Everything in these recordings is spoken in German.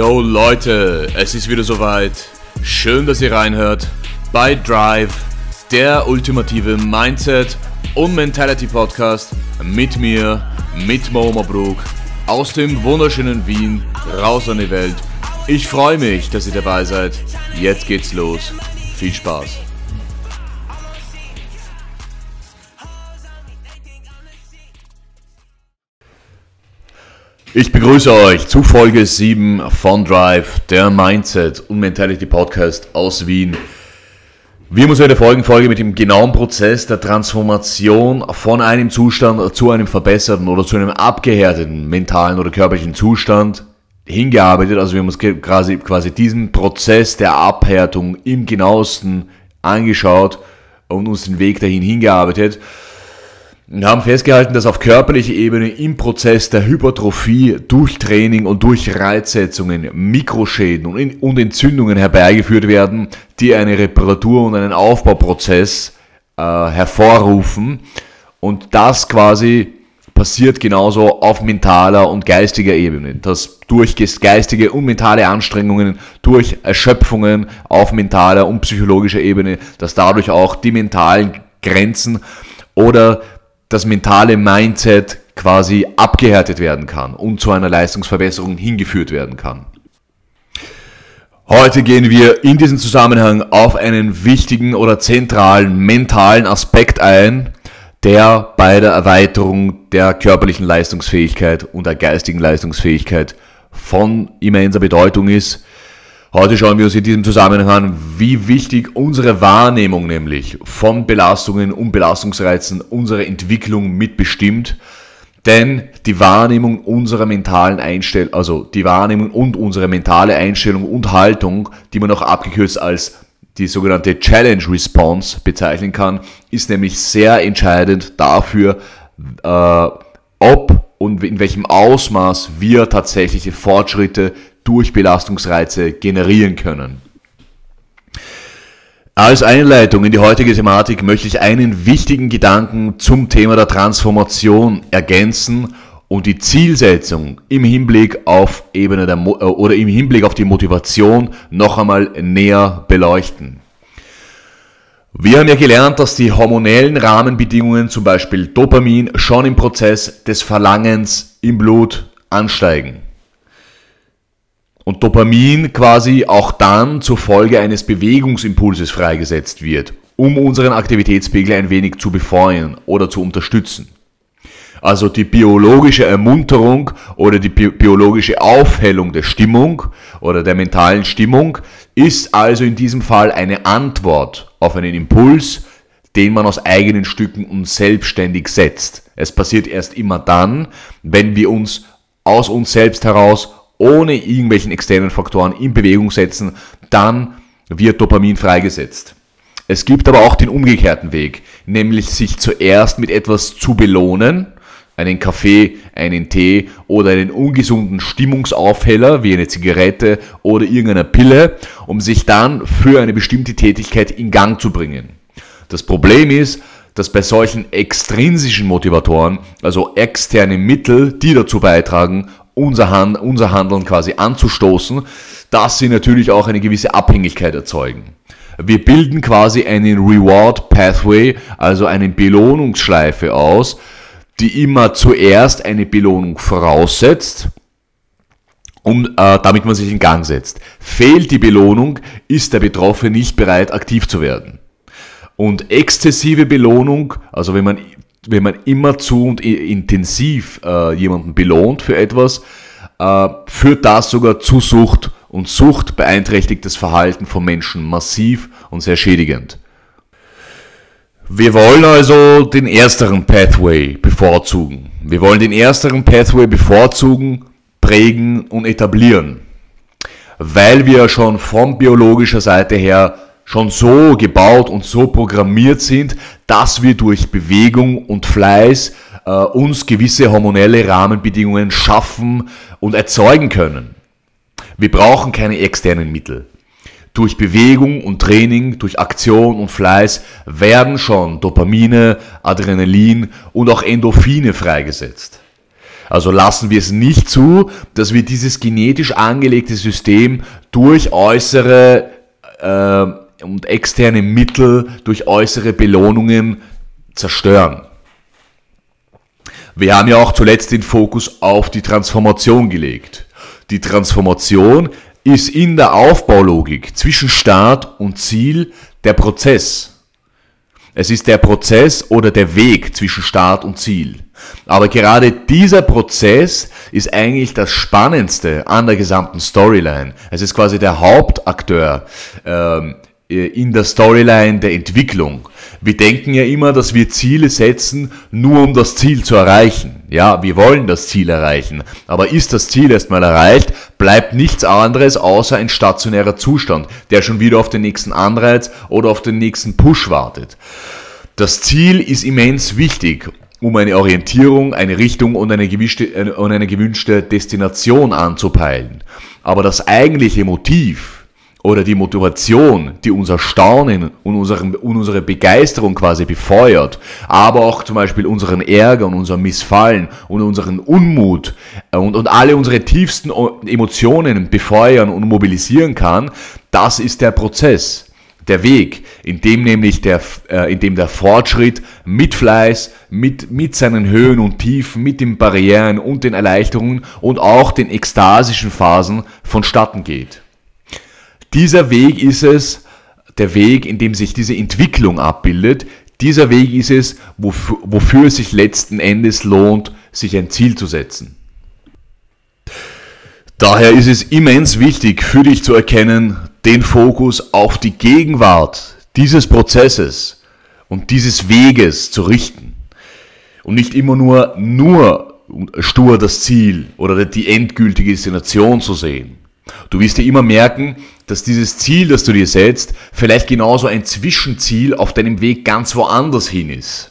Yo Leute, es ist wieder soweit. Schön, dass ihr reinhört bei Drive, der ultimative Mindset und Mentality Podcast mit mir, mit Mo Mabruk, aus dem wunderschönen Wien, raus an die Welt. Ich freue mich, dass ihr dabei seid. Jetzt geht's los. Viel Spaß. Ich begrüße euch zu Folge 7 von Drive, der Mindset und Mentality Podcast aus Wien. Wir haben uns heute folgende Folge mit dem genauen Prozess der Transformation von einem Zustand zu einem verbesserten oder zu einem abgehärteten mentalen oder körperlichen Zustand hingearbeitet. Also wir haben uns quasi, quasi diesen Prozess der Abhärtung im genauesten angeschaut und uns den Weg dahin hingearbeitet und haben festgehalten, dass auf körperlicher Ebene im Prozess der Hypertrophie durch Training und durch Reizsetzungen Mikroschäden und Entzündungen herbeigeführt werden, die eine Reparatur und einen Aufbauprozess äh, hervorrufen. Und das quasi passiert genauso auf mentaler und geistiger Ebene, dass durch geistige und mentale Anstrengungen, durch Erschöpfungen auf mentaler und psychologischer Ebene, dass dadurch auch die mentalen Grenzen oder das mentale Mindset quasi abgehärtet werden kann und zu einer Leistungsverbesserung hingeführt werden kann. Heute gehen wir in diesem Zusammenhang auf einen wichtigen oder zentralen mentalen Aspekt ein, der bei der Erweiterung der körperlichen Leistungsfähigkeit und der geistigen Leistungsfähigkeit von immenser Bedeutung ist Heute schauen wir uns in diesem Zusammenhang an, wie wichtig unsere Wahrnehmung nämlich von Belastungen und Belastungsreizen unsere Entwicklung mitbestimmt. Denn die Wahrnehmung unserer mentalen Einstellung, also die Wahrnehmung und unsere mentale Einstellung und Haltung, die man auch abgekürzt als die sogenannte Challenge Response bezeichnen kann, ist nämlich sehr entscheidend dafür, äh, ob und in welchem Ausmaß wir tatsächliche Fortschritte durch Belastungsreize generieren können. Als Einleitung in die heutige Thematik möchte ich einen wichtigen Gedanken zum Thema der Transformation ergänzen und die Zielsetzung im Hinblick auf Ebene der Mo oder im Hinblick auf die Motivation noch einmal näher beleuchten. Wir haben ja gelernt, dass die hormonellen Rahmenbedingungen, zum Beispiel Dopamin, schon im Prozess des Verlangens im Blut ansteigen. Und Dopamin quasi auch dann zur Folge eines Bewegungsimpulses freigesetzt wird, um unseren Aktivitätspegel ein wenig zu befeuern oder zu unterstützen. Also die biologische Ermunterung oder die biologische Aufhellung der Stimmung oder der mentalen Stimmung ist also in diesem Fall eine Antwort auf einen Impuls, den man aus eigenen Stücken und selbstständig setzt. Es passiert erst immer dann, wenn wir uns aus uns selbst heraus ohne irgendwelchen externen Faktoren in Bewegung setzen, dann wird Dopamin freigesetzt. Es gibt aber auch den umgekehrten Weg, nämlich sich zuerst mit etwas zu belohnen, einen Kaffee, einen Tee oder einen ungesunden Stimmungsaufheller wie eine Zigarette oder irgendeine Pille, um sich dann für eine bestimmte Tätigkeit in Gang zu bringen. Das Problem ist, dass bei solchen extrinsischen Motivatoren, also externe Mittel, die dazu beitragen, unser, Hand, unser Handeln quasi anzustoßen, dass sie natürlich auch eine gewisse Abhängigkeit erzeugen. Wir bilden quasi einen Reward Pathway, also eine Belohnungsschleife aus, die immer zuerst eine Belohnung voraussetzt, um, äh, damit man sich in Gang setzt. Fehlt die Belohnung, ist der Betroffene nicht bereit, aktiv zu werden. Und exzessive Belohnung, also wenn man wenn man immer zu und intensiv äh, jemanden belohnt für etwas, äh, führt das sogar zu Sucht. Und Sucht beeinträchtigt das Verhalten von Menschen massiv und sehr schädigend. Wir wollen also den ersteren Pathway bevorzugen. Wir wollen den ersteren Pathway bevorzugen, prägen und etablieren. Weil wir schon von biologischer Seite her schon so gebaut und so programmiert sind, dass wir durch Bewegung und Fleiß äh, uns gewisse hormonelle Rahmenbedingungen schaffen und erzeugen können. Wir brauchen keine externen Mittel. Durch Bewegung und Training, durch Aktion und Fleiß werden schon Dopamine, Adrenalin und auch Endorphine freigesetzt. Also lassen wir es nicht zu, dass wir dieses genetisch angelegte System durch äußere äh, und externe Mittel, durch äußere Belohnungen zerstören. Wir haben ja auch zuletzt den Fokus auf die Transformation gelegt. Die Transformation ist in der Aufbaulogik zwischen Start und Ziel der Prozess. Es ist der Prozess oder der Weg zwischen Start und Ziel. Aber gerade dieser Prozess ist eigentlich das Spannendste an der gesamten Storyline. Es ist quasi der Hauptakteur ähm, in der Storyline der Entwicklung. Wir denken ja immer, dass wir Ziele setzen, nur um das Ziel zu erreichen. Ja, wir wollen das Ziel erreichen. Aber ist das Ziel erstmal erreicht, bleibt nichts anderes außer ein stationärer Zustand, der schon wieder auf den nächsten Anreiz oder auf den nächsten Push wartet. Das Ziel ist immens wichtig, um eine Orientierung, eine Richtung und eine, gewünschte, und eine gewünschte Destination anzupeilen. Aber das eigentliche Motiv, oder die Motivation, die unser Staunen und unsere, Begeisterung quasi befeuert, aber auch zum Beispiel unseren Ärger und unser Missfallen und unseren Unmut äh, und, und alle unsere tiefsten Emotionen befeuern und mobilisieren kann, das ist der Prozess, der Weg, in dem nämlich der, äh, in dem der Fortschritt mit Fleiß, mit, mit seinen Höhen und Tiefen, mit den Barrieren und den Erleichterungen und auch den ekstasischen Phasen vonstatten geht. Dieser Weg ist es, der Weg, in dem sich diese Entwicklung abbildet. Dieser Weg ist es, wofür, wofür es sich letzten Endes lohnt, sich ein Ziel zu setzen. Daher ist es immens wichtig für dich zu erkennen, den Fokus auf die Gegenwart dieses Prozesses und dieses Weges zu richten. Und nicht immer nur, nur stur das Ziel oder die endgültige Destination zu sehen. Du wirst dir immer merken, dass dieses Ziel, das du dir setzt, vielleicht genauso ein Zwischenziel auf deinem Weg ganz woanders hin ist.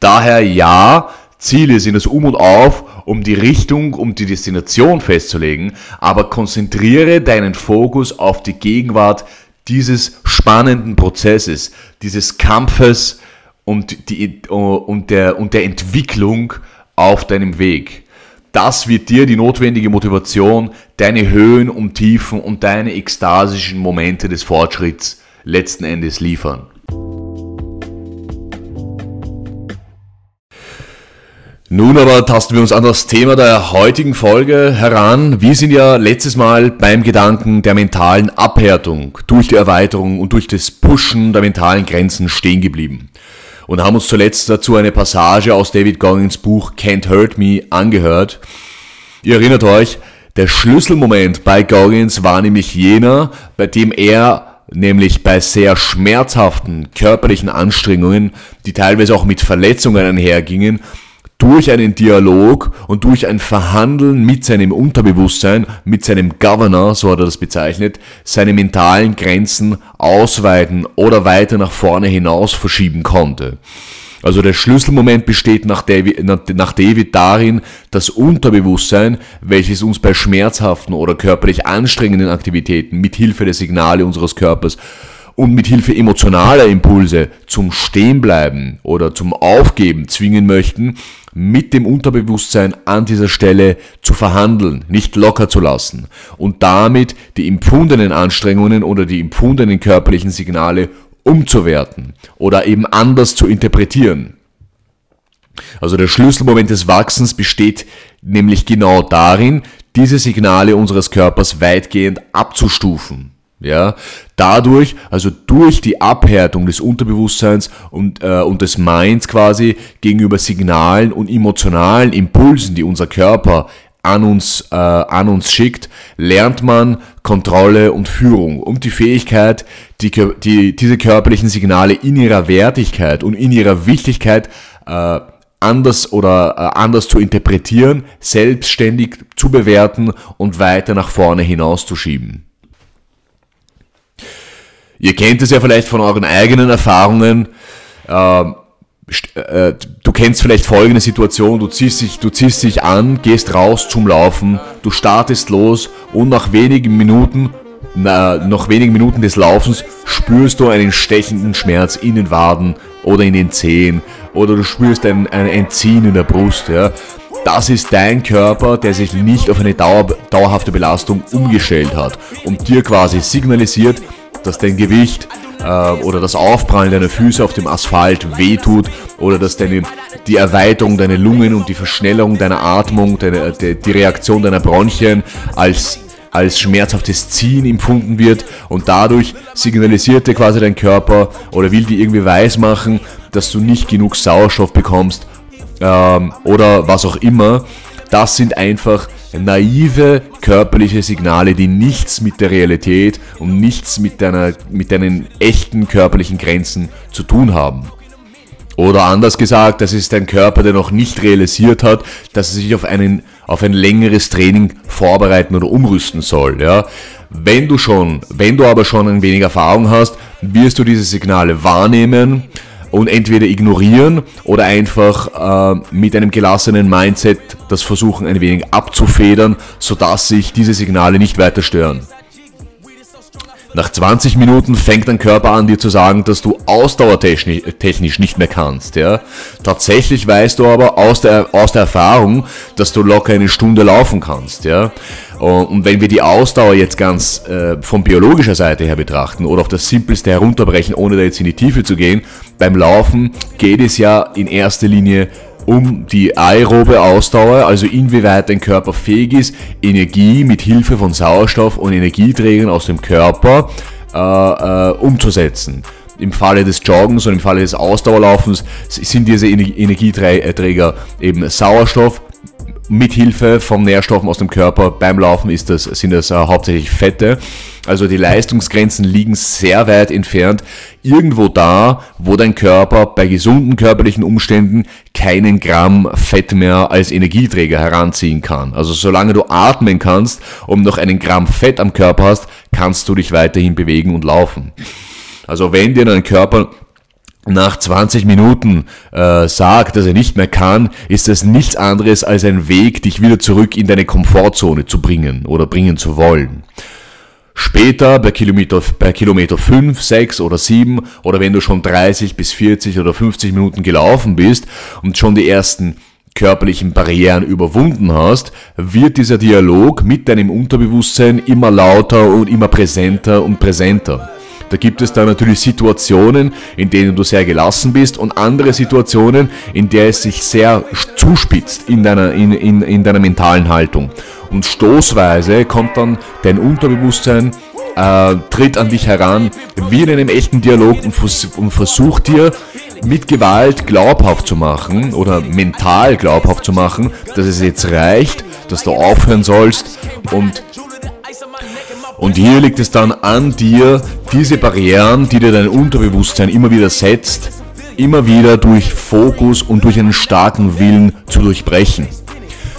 Daher ja, Ziele sind das Um und Auf, um die Richtung, um die Destination festzulegen, aber konzentriere deinen Fokus auf die Gegenwart dieses spannenden Prozesses, dieses Kampfes und, die, und, der, und der Entwicklung auf deinem Weg. Das wird dir die notwendige Motivation, deine Höhen und Tiefen und deine ekstasischen Momente des Fortschritts letzten Endes liefern. Nun aber tasten wir uns an das Thema der heutigen Folge heran. Wir sind ja letztes Mal beim Gedanken der mentalen Abhärtung durch die Erweiterung und durch das Pushen der mentalen Grenzen stehen geblieben und haben uns zuletzt dazu eine Passage aus David Goggins Buch Can't Hurt Me angehört. Ihr erinnert euch, der Schlüsselmoment bei Goggins war nämlich jener, bei dem er nämlich bei sehr schmerzhaften körperlichen Anstrengungen, die teilweise auch mit Verletzungen einhergingen, durch einen Dialog und durch ein Verhandeln mit seinem Unterbewusstsein, mit seinem Governor, so hat er das bezeichnet, seine mentalen Grenzen ausweiten oder weiter nach vorne hinaus verschieben konnte. Also der Schlüsselmoment besteht nach David, nach David darin, das Unterbewusstsein, welches uns bei schmerzhaften oder körperlich anstrengenden Aktivitäten mit Hilfe der Signale unseres Körpers und mit Hilfe emotionaler Impulse zum Stehenbleiben oder zum Aufgeben zwingen möchten, mit dem Unterbewusstsein an dieser Stelle zu verhandeln, nicht locker zu lassen und damit die empfundenen Anstrengungen oder die empfundenen körperlichen Signale umzuwerten oder eben anders zu interpretieren. Also der Schlüsselmoment des Wachsens besteht nämlich genau darin, diese Signale unseres Körpers weitgehend abzustufen. Ja, dadurch, also durch die Abhärtung des Unterbewusstseins und, äh, und des Minds quasi gegenüber Signalen und emotionalen Impulsen, die unser Körper an uns, äh, an uns schickt, lernt man Kontrolle und Führung und die Fähigkeit, die, die, diese körperlichen Signale in ihrer Wertigkeit und in ihrer Wichtigkeit äh, anders oder äh, anders zu interpretieren, selbstständig zu bewerten und weiter nach vorne hinauszuschieben. Ihr kennt es ja vielleicht von euren eigenen Erfahrungen. Ähm, äh, du kennst vielleicht folgende Situation, du ziehst, dich, du ziehst dich an, gehst raus zum Laufen, du startest los und nach wenigen Minuten, na, nach wenigen Minuten des Laufens spürst du einen stechenden Schmerz in den Waden oder in den Zehen oder du spürst ein, ein Entziehen in der Brust. Ja. das ist dein Körper, der sich nicht auf eine Dauer, dauerhafte Belastung umgestellt hat und dir quasi signalisiert, dass dein Gewicht äh, oder das Aufprallen deiner Füße auf dem Asphalt wehtut oder dass deine, die Erweiterung deiner Lungen und die Verschnellerung deiner Atmung, deine, die, die Reaktion deiner Bronchien als als schmerzhaftes Ziehen empfunden wird und dadurch signalisiert dir quasi dein Körper oder will dir irgendwie weismachen, dass du nicht genug Sauerstoff bekommst ähm, oder was auch immer. Das sind einfach naive körperliche Signale, die nichts mit der Realität und nichts mit, deiner, mit deinen echten körperlichen Grenzen zu tun haben. Oder anders gesagt, das ist ein Körper, der noch nicht realisiert hat, dass er sich auf, einen, auf ein längeres Training vorbereiten oder umrüsten soll. Ja. Wenn du schon, wenn du aber schon ein wenig Erfahrung hast, wirst du diese Signale wahrnehmen und entweder ignorieren oder einfach äh, mit einem gelassenen Mindset das versuchen ein wenig abzufedern, sodass sich diese Signale nicht weiter stören. Nach 20 Minuten fängt dein Körper an, dir zu sagen, dass du ausdauertechnisch nicht mehr kannst. Ja? Tatsächlich weißt du aber aus der, aus der Erfahrung, dass du locker eine Stunde laufen kannst. Ja? Und wenn wir die Ausdauer jetzt ganz äh, von biologischer Seite her betrachten oder auf das Simpelste herunterbrechen, ohne da jetzt in die Tiefe zu gehen, beim Laufen geht es ja in erster Linie um die aerobe Ausdauer, also inwieweit dein Körper fähig ist, Energie mit Hilfe von Sauerstoff und Energieträgern aus dem Körper äh, äh, umzusetzen. Im Falle des Joggens und im Falle des Ausdauerlaufens sind diese Energieträger eben Sauerstoff, mit Hilfe von Nährstoffen aus dem Körper beim Laufen ist das, sind das äh, hauptsächlich Fette. Also die Leistungsgrenzen liegen sehr weit entfernt. Irgendwo da, wo dein Körper bei gesunden körperlichen Umständen keinen Gramm Fett mehr als Energieträger heranziehen kann. Also solange du atmen kannst und noch einen Gramm Fett am Körper hast, kannst du dich weiterhin bewegen und laufen. Also wenn dir dein Körper nach 20 Minuten äh, sagt, dass er nicht mehr kann, ist das nichts anderes als ein Weg, dich wieder zurück in deine Komfortzone zu bringen oder bringen zu wollen. Später bei Kilometer, bei Kilometer 5, 6 oder 7 oder wenn du schon 30 bis 40 oder 50 Minuten gelaufen bist und schon die ersten körperlichen Barrieren überwunden hast, wird dieser Dialog mit deinem Unterbewusstsein immer lauter und immer präsenter und präsenter. Da gibt es dann natürlich Situationen, in denen du sehr gelassen bist und andere Situationen, in der es sich sehr zuspitzt in deiner, in, in, in deiner mentalen Haltung. Und stoßweise kommt dann dein Unterbewusstsein äh, tritt an dich heran, wie in einem echten Dialog und, vers und versucht dir mit Gewalt glaubhaft zu machen oder mental glaubhaft zu machen, dass es jetzt reicht, dass du aufhören sollst und und hier liegt es dann an dir, diese Barrieren, die dir dein Unterbewusstsein immer wieder setzt, immer wieder durch Fokus und durch einen starken Willen zu durchbrechen.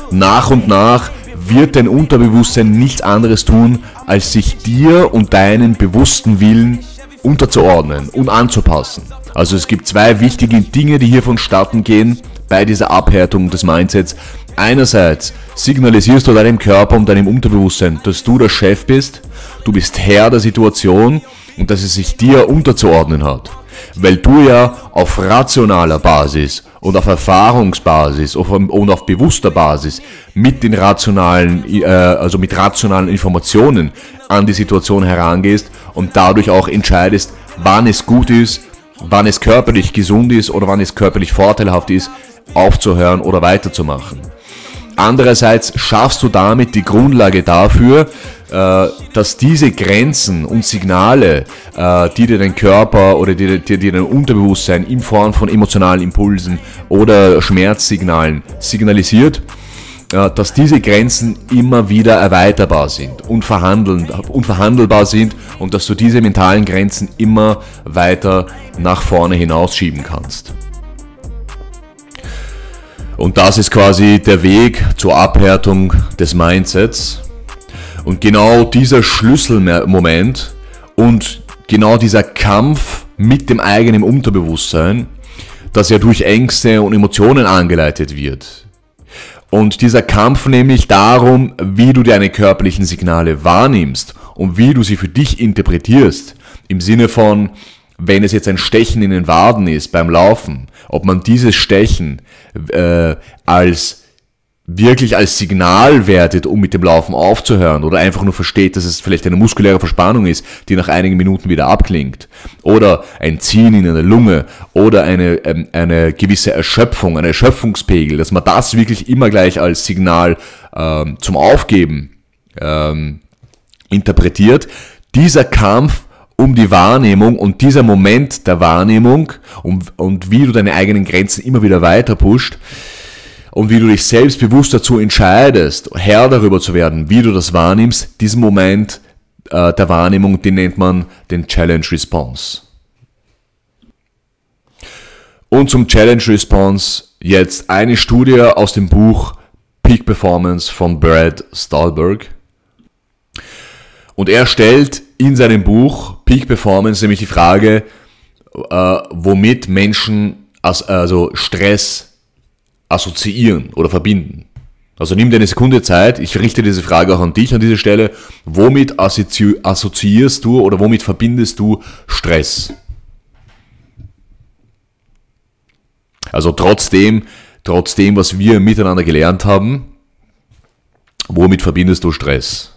Nach und nach wird dein Unterbewusstsein nichts anderes tun, als sich dir und deinen bewussten Willen unterzuordnen und anzupassen. Also es gibt zwei wichtige Dinge, die hier vonstatten gehen bei dieser Abhärtung des Mindsets. Einerseits signalisierst du deinem Körper und deinem Unterbewusstsein, dass du der Chef bist, du bist Herr der Situation und dass es sich dir unterzuordnen hat. Weil du ja auf rationaler Basis und auf Erfahrungsbasis und auf bewusster Basis mit den rationalen, äh, also mit rationalen Informationen an die Situation herangehst und dadurch auch entscheidest, wann es gut ist, wann es körperlich gesund ist oder wann es körperlich vorteilhaft ist, aufzuhören oder weiterzumachen. Andererseits schaffst du damit die Grundlage dafür, äh, dass diese Grenzen und Signale, äh, die dir dein Körper oder die dir dein Unterbewusstsein in Form von emotionalen Impulsen oder Schmerzsignalen signalisiert, äh, dass diese Grenzen immer wieder erweiterbar sind und, und verhandelbar sind und dass du diese mentalen Grenzen immer weiter nach vorne hinausschieben kannst. Und das ist quasi der Weg zur Abhärtung des Mindsets. Und genau dieser Schlüsselmoment und genau dieser Kampf mit dem eigenen Unterbewusstsein, das ja durch Ängste und Emotionen angeleitet wird. Und dieser Kampf nämlich darum, wie du deine körperlichen Signale wahrnimmst und wie du sie für dich interpretierst. Im Sinne von, wenn es jetzt ein Stechen in den Waden ist beim Laufen, ob man dieses Stechen äh, als wirklich als Signal wertet, um mit dem Laufen aufzuhören oder einfach nur versteht, dass es vielleicht eine muskuläre Verspannung ist, die nach einigen Minuten wieder abklingt oder ein Ziehen in einer Lunge oder eine, ähm, eine gewisse Erschöpfung, ein Erschöpfungspegel, dass man das wirklich immer gleich als Signal ähm, zum Aufgeben ähm, interpretiert. Dieser Kampf um die Wahrnehmung und dieser Moment der Wahrnehmung und, und wie du deine eigenen Grenzen immer wieder weiter pusht, und wie du dich selbstbewusst dazu entscheidest, Herr darüber zu werden, wie du das wahrnimmst, diesen Moment äh, der Wahrnehmung, den nennt man den Challenge Response. Und zum Challenge Response jetzt eine Studie aus dem Buch Peak Performance von Brad Stahlberg. Und er stellt in seinem Buch Peak Performance nämlich die Frage, äh, womit Menschen also Stress assoziieren oder verbinden. Also nimm dir eine Sekunde Zeit, ich richte diese Frage auch an dich an dieser Stelle. Womit assoziierst du oder womit verbindest du Stress? Also trotzdem, trotzdem, was wir miteinander gelernt haben, womit verbindest du Stress?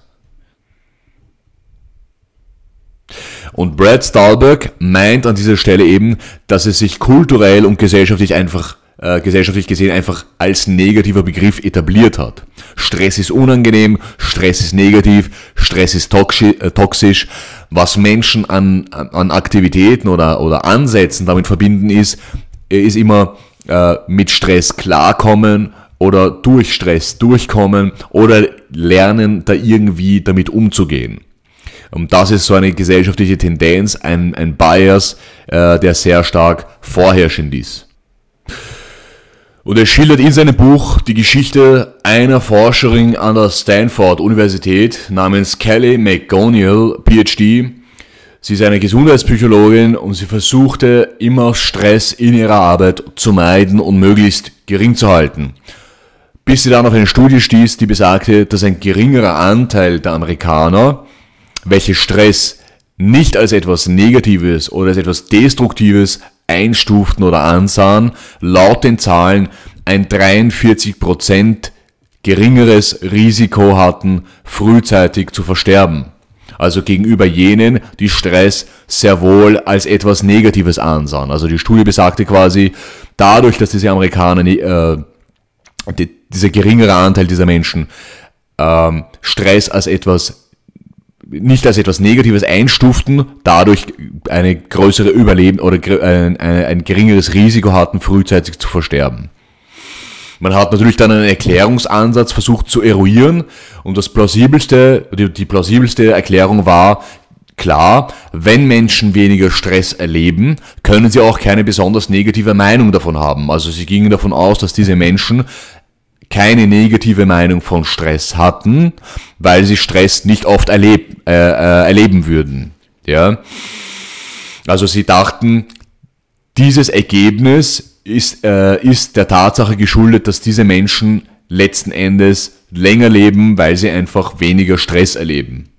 Und Brad Stahlberg meint an dieser Stelle eben, dass es sich kulturell und gesellschaftlich einfach äh, gesellschaftlich gesehen einfach als negativer Begriff etabliert hat. Stress ist unangenehm, Stress ist negativ, Stress ist äh, toxisch. Was Menschen an, an Aktivitäten oder, oder Ansätzen damit verbinden ist, ist immer äh, mit Stress klarkommen oder durch Stress durchkommen oder lernen, da irgendwie damit umzugehen. Und das ist so eine gesellschaftliche Tendenz, ein, ein Bias, äh, der sehr stark vorherrschend ist. Und er schildert in seinem Buch die Geschichte einer Forscherin an der Stanford Universität namens Kelly McGonigal, PhD. Sie ist eine Gesundheitspsychologin und sie versuchte immer Stress in ihrer Arbeit zu meiden und möglichst gering zu halten. Bis sie dann auf eine Studie stieß, die besagte, dass ein geringerer Anteil der Amerikaner, welche Stress nicht als etwas Negatives oder als etwas Destruktives einstuften oder ansahen, laut den Zahlen ein 43% geringeres Risiko hatten, frühzeitig zu versterben. Also gegenüber jenen, die Stress sehr wohl als etwas Negatives ansahen. Also die Studie besagte quasi, dadurch, dass diese Amerikaner, äh, die, dieser geringere Anteil dieser Menschen ähm, Stress als etwas nicht als etwas Negatives einstuften, dadurch eine größere Überleben oder ein, ein, ein geringeres Risiko hatten, frühzeitig zu versterben. Man hat natürlich dann einen Erklärungsansatz versucht zu eruieren und das plausibelste, die, die plausibelste Erklärung war, klar, wenn Menschen weniger Stress erleben, können sie auch keine besonders negative Meinung davon haben. Also sie gingen davon aus, dass diese Menschen keine negative Meinung von Stress hatten, weil sie Stress nicht oft erleb, äh, äh, erleben würden. Ja? Also sie dachten, dieses Ergebnis ist, äh, ist der Tatsache geschuldet, dass diese Menschen letzten Endes länger leben, weil sie einfach weniger Stress erleben.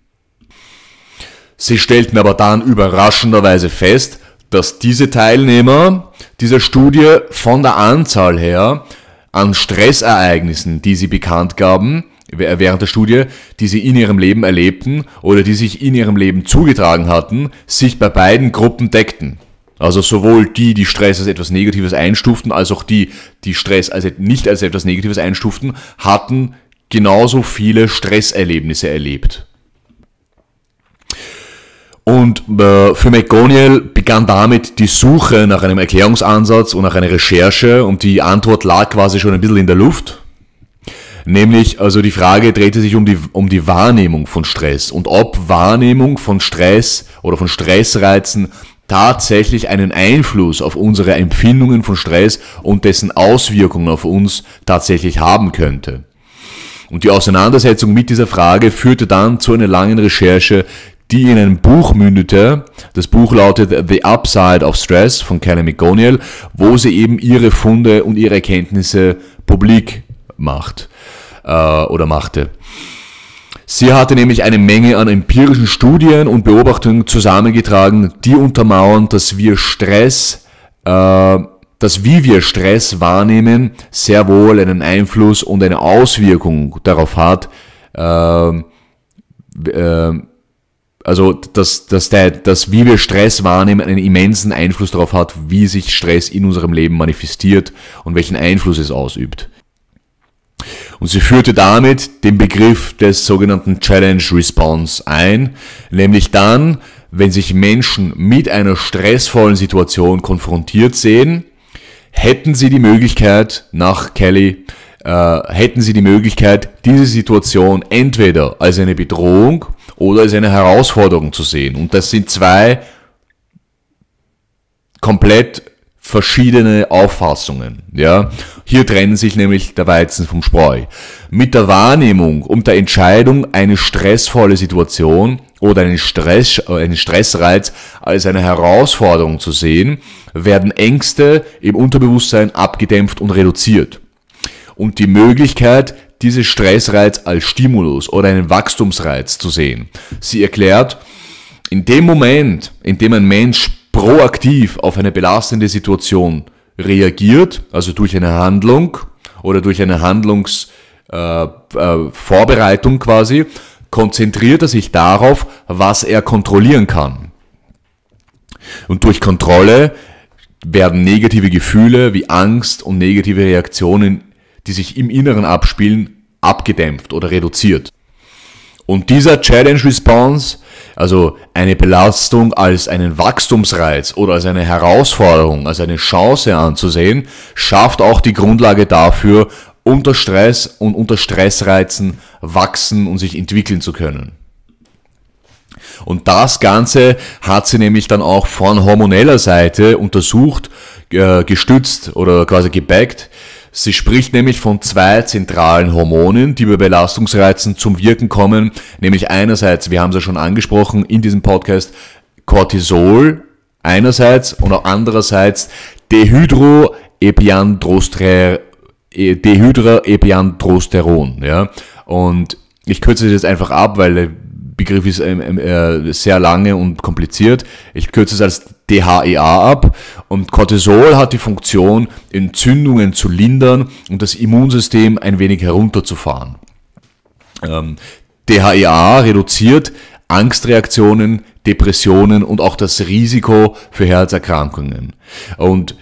Sie stellten aber dann überraschenderweise fest, dass diese Teilnehmer dieser Studie von der Anzahl her an Stressereignissen, die sie bekannt gaben, während der Studie, die sie in ihrem Leben erlebten oder die sich in ihrem Leben zugetragen hatten, sich bei beiden Gruppen deckten. Also sowohl die, die Stress als etwas Negatives einstuften, als auch die, die Stress als nicht als etwas Negatives einstuften, hatten genauso viele Stresserlebnisse erlebt. Und äh, für McGoniel begann damit die Suche nach einem Erklärungsansatz und nach einer Recherche und die Antwort lag quasi schon ein bisschen in der Luft. Nämlich, also die Frage drehte sich um die, um die Wahrnehmung von Stress und ob Wahrnehmung von Stress oder von Stressreizen tatsächlich einen Einfluss auf unsere Empfindungen von Stress und dessen Auswirkungen auf uns tatsächlich haben könnte. Und die Auseinandersetzung mit dieser Frage führte dann zu einer langen Recherche, die in einem Buch mündete. Das Buch lautet The Upside of Stress von Kelly McGoniel, wo sie eben ihre Funde und ihre Erkenntnisse publik macht äh, oder machte. Sie hatte nämlich eine Menge an empirischen Studien und Beobachtungen zusammengetragen, die untermauern, dass wir Stress äh, dass wie wir Stress wahrnehmen, sehr wohl einen Einfluss und eine Auswirkung darauf hat, äh, äh, also dass, dass, der, dass wie wir Stress wahrnehmen, einen immensen Einfluss darauf hat, wie sich Stress in unserem Leben manifestiert und welchen Einfluss es ausübt. Und sie führte damit den Begriff des sogenannten Challenge Response ein, nämlich dann, wenn sich Menschen mit einer stressvollen Situation konfrontiert sehen, hätten sie die Möglichkeit, nach Kelly, äh, hätten sie die Möglichkeit, diese Situation entweder als eine Bedrohung oder als eine Herausforderung zu sehen. Und das sind zwei komplett verschiedene Auffassungen. Ja, hier trennen sich nämlich der Weizen vom Spreu. Mit der Wahrnehmung und der Entscheidung, eine stressvolle Situation oder einen, Stress, einen Stressreiz als eine Herausforderung zu sehen, werden Ängste im Unterbewusstsein abgedämpft und reduziert. Und die Möglichkeit, diese Stressreiz als Stimulus oder einen Wachstumsreiz zu sehen. Sie erklärt, in dem Moment, in dem ein Mensch proaktiv auf eine belastende Situation reagiert, also durch eine Handlung oder durch eine Handlungsvorbereitung äh, äh, quasi, konzentriert er sich darauf, was er kontrollieren kann. Und durch Kontrolle werden negative Gefühle wie Angst und negative Reaktionen, die sich im Inneren abspielen, abgedämpft oder reduziert. Und dieser Challenge Response also eine Belastung als einen Wachstumsreiz oder als eine Herausforderung, als eine Chance anzusehen, schafft auch die Grundlage dafür, unter Stress und unter Stressreizen wachsen und sich entwickeln zu können. Und das Ganze hat sie nämlich dann auch von hormoneller Seite untersucht, äh, gestützt oder quasi gebackt Sie spricht nämlich von zwei zentralen Hormonen, die bei Belastungsreizen zum Wirken kommen, nämlich einerseits, wir haben es ja schon angesprochen in diesem Podcast, Cortisol einerseits und auch andererseits Dehydroepiandrosteron. Ja? Und ich kürze das jetzt einfach ab, weil Begriff ist ähm, ähm, äh, sehr lange und kompliziert. Ich kürze es als DHEA ab und Cortisol hat die Funktion, Entzündungen zu lindern und das Immunsystem ein wenig herunterzufahren. Ähm, DHEA reduziert Angstreaktionen, Depressionen und auch das Risiko für Herzerkrankungen. Und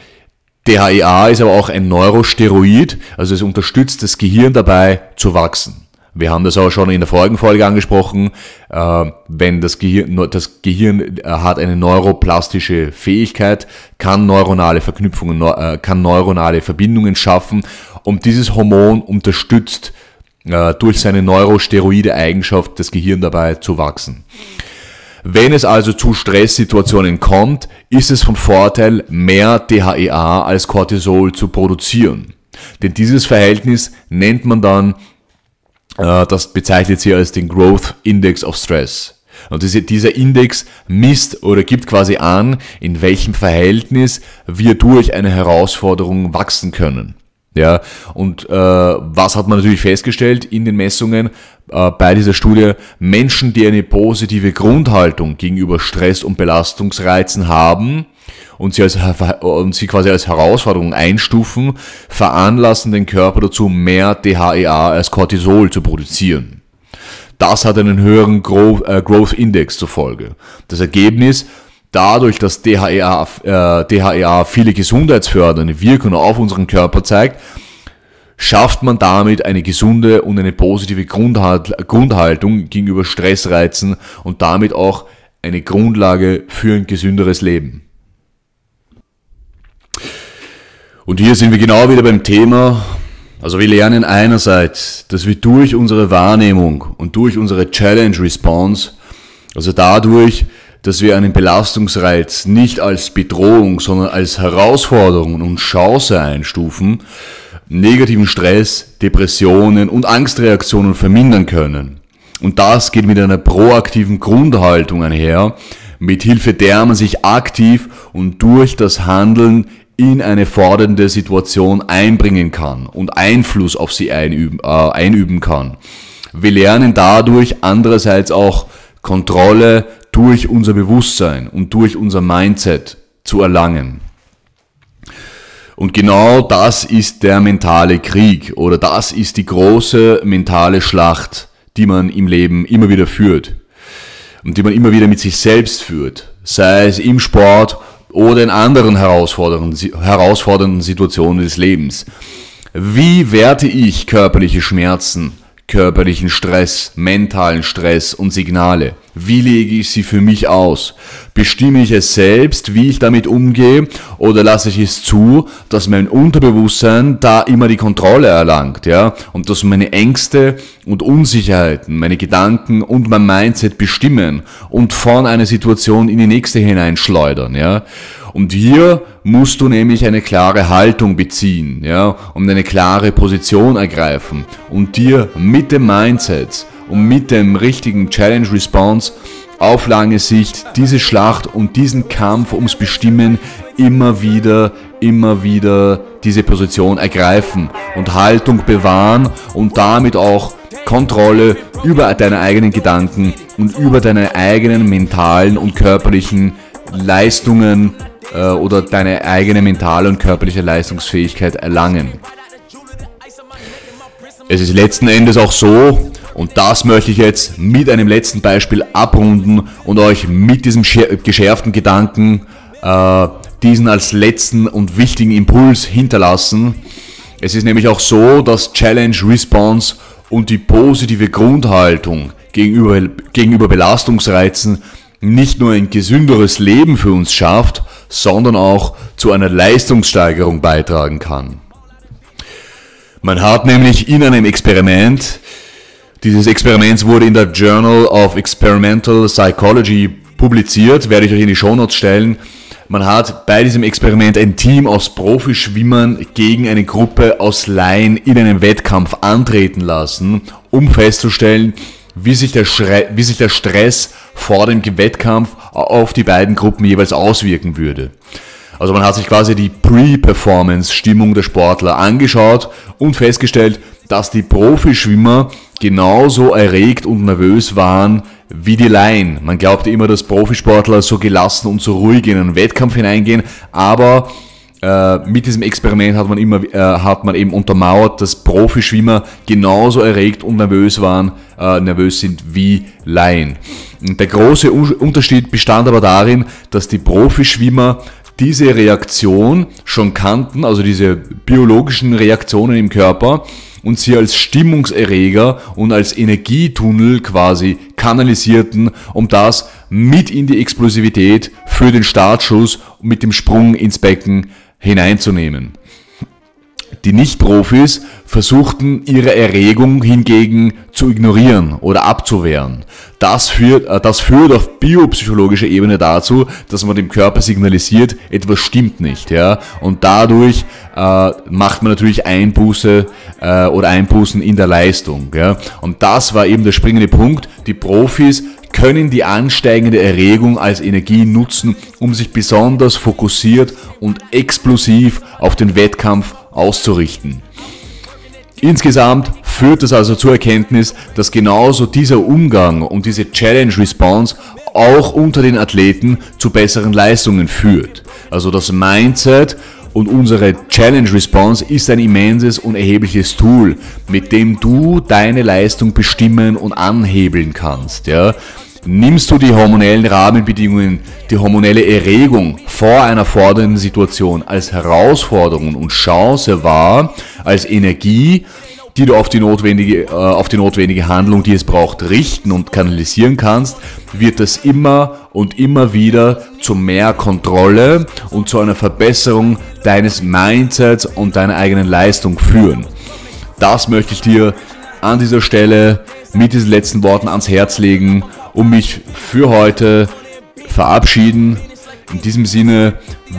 DHEA ist aber auch ein Neurosteroid, also es unterstützt das Gehirn dabei zu wachsen. Wir haben das auch schon in der vorigen Folge angesprochen. Äh, wenn das Gehirn, das Gehirn äh, hat eine neuroplastische Fähigkeit, kann neuronale Verknüpfungen, äh, kann neuronale Verbindungen schaffen und dieses Hormon unterstützt durch seine neurosteroide Eigenschaft das Gehirn dabei zu wachsen. Wenn es also zu Stresssituationen kommt, ist es von Vorteil, mehr DHEA als Cortisol zu produzieren. Denn dieses Verhältnis nennt man dann das bezeichnet sie als den Growth Index of Stress. Und dieser Index misst oder gibt quasi an, in welchem Verhältnis wir durch eine Herausforderung wachsen können. Ja, und äh, was hat man natürlich festgestellt in den Messungen äh, bei dieser Studie? Menschen, die eine positive Grundhaltung gegenüber Stress und Belastungsreizen haben, und sie, als, und sie quasi als Herausforderung einstufen, veranlassen den Körper dazu, mehr DHEA als Cortisol zu produzieren. Das hat einen höheren Growth, äh, Growth Index zur Folge. Das Ergebnis, dadurch, dass DHEA, äh, DHEA viele gesundheitsfördernde Wirkungen auf unseren Körper zeigt, schafft man damit eine gesunde und eine positive Grundhalt, Grundhaltung gegenüber Stressreizen und damit auch eine Grundlage für ein gesünderes Leben. Und hier sind wir genau wieder beim Thema. Also wir lernen einerseits, dass wir durch unsere Wahrnehmung und durch unsere Challenge Response, also dadurch, dass wir einen Belastungsreiz nicht als Bedrohung, sondern als Herausforderung und Chance einstufen, negativen Stress, Depressionen und Angstreaktionen vermindern können. Und das geht mit einer proaktiven Grundhaltung einher, mit Hilfe der man sich aktiv und durch das Handeln in eine fordernde Situation einbringen kann und Einfluss auf sie einüben, äh, einüben kann. Wir lernen dadurch andererseits auch Kontrolle durch unser Bewusstsein und durch unser Mindset zu erlangen. Und genau das ist der mentale Krieg oder das ist die große mentale Schlacht, die man im Leben immer wieder führt und die man immer wieder mit sich selbst führt, sei es im Sport oder in anderen herausfordernden, Situationen des Lebens. Wie werte ich körperliche Schmerzen? körperlichen Stress, mentalen Stress und Signale? Wie lege ich sie für mich aus? Bestimme ich es selbst, wie ich damit umgehe, oder lasse ich es zu, dass mein Unterbewusstsein da immer die Kontrolle erlangt, ja, und dass meine Ängste und Unsicherheiten, meine Gedanken und mein Mindset bestimmen und von einer Situation in die nächste hineinschleudern, ja? Und hier musst du nämlich eine klare Haltung beziehen, ja, und eine klare Position ergreifen und dir mit dem Mindset und mit dem richtigen Challenge Response auf lange Sicht diese Schlacht und diesen Kampf ums Bestimmen immer wieder, immer wieder diese Position ergreifen und Haltung bewahren und damit auch Kontrolle über deine eigenen Gedanken und über deine eigenen mentalen und körperlichen Leistungen äh, oder deine eigene mentale und körperliche Leistungsfähigkeit erlangen. Es ist letzten Endes auch so, und das möchte ich jetzt mit einem letzten Beispiel abrunden und euch mit diesem geschärften Gedanken äh, diesen als letzten und wichtigen Impuls hinterlassen. Es ist nämlich auch so, dass Challenge Response und die positive Grundhaltung gegenüber, gegenüber Belastungsreizen nicht nur ein gesünderes Leben für uns schafft, sondern auch zu einer Leistungssteigerung beitragen kann. Man hat nämlich in einem Experiment, dieses Experiment wurde in der Journal of Experimental Psychology publiziert, werde ich euch in die Shownotes stellen. Man hat bei diesem Experiment ein Team aus Profischwimmern gegen eine Gruppe aus Laien in einem Wettkampf antreten lassen, um festzustellen, wie sich der, wie sich der Stress vor dem Wettkampf auf die beiden Gruppen jeweils auswirken würde. Also man hat sich quasi die Pre-Performance-Stimmung der Sportler angeschaut und festgestellt, dass die Profischwimmer genauso erregt und nervös waren wie die Laien. Man glaubte immer, dass Profisportler so gelassen und so ruhig in einen Wettkampf hineingehen, aber äh, mit diesem Experiment hat man, immer, äh, hat man eben untermauert, dass Profischwimmer genauso erregt und nervös waren, äh, nervös sind wie Laien. Der große Unterschied bestand aber darin, dass die Profischwimmer diese Reaktion schon kannten, also diese biologischen Reaktionen im Körper, und sie als Stimmungserreger und als Energietunnel quasi kanalisierten, um das mit in die Explosivität für den Startschuss mit dem Sprung ins Becken hineinzunehmen. Die Nicht-Profis versuchten ihre Erregung hingegen zu ignorieren oder abzuwehren. Das führt, äh, das führt auf biopsychologischer Ebene dazu, dass man dem Körper signalisiert, etwas stimmt nicht. Ja? Und dadurch äh, macht man natürlich Einbuße äh, oder Einbußen in der Leistung. Ja? Und das war eben der springende Punkt. Die Profis können die ansteigende Erregung als Energie nutzen, um sich besonders fokussiert und explosiv auf den Wettkampf auszurichten. Insgesamt führt es also zur Erkenntnis, dass genauso dieser Umgang und diese Challenge Response auch unter den Athleten zu besseren Leistungen führt. Also das Mindset und unsere Challenge Response ist ein immenses und erhebliches Tool, mit dem du deine Leistung bestimmen und anhebeln kannst. Ja? Nimmst du die hormonellen Rahmenbedingungen, die hormonelle Erregung vor einer fordernden Situation als Herausforderung und Chance wahr, als Energie, die du auf die, notwendige, äh, auf die notwendige Handlung, die es braucht, richten und kanalisieren kannst, wird das immer und immer wieder zu mehr Kontrolle und zu einer Verbesserung deines Mindsets und deiner eigenen Leistung führen. Das möchte ich dir an dieser Stelle mit diesen letzten Worten ans Herz legen und mich für heute verabschieden. In diesem Sinne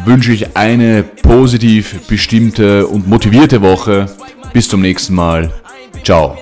wünsche ich eine positiv bestimmte und motivierte Woche. Bis zum nächsten Mal. Ciao.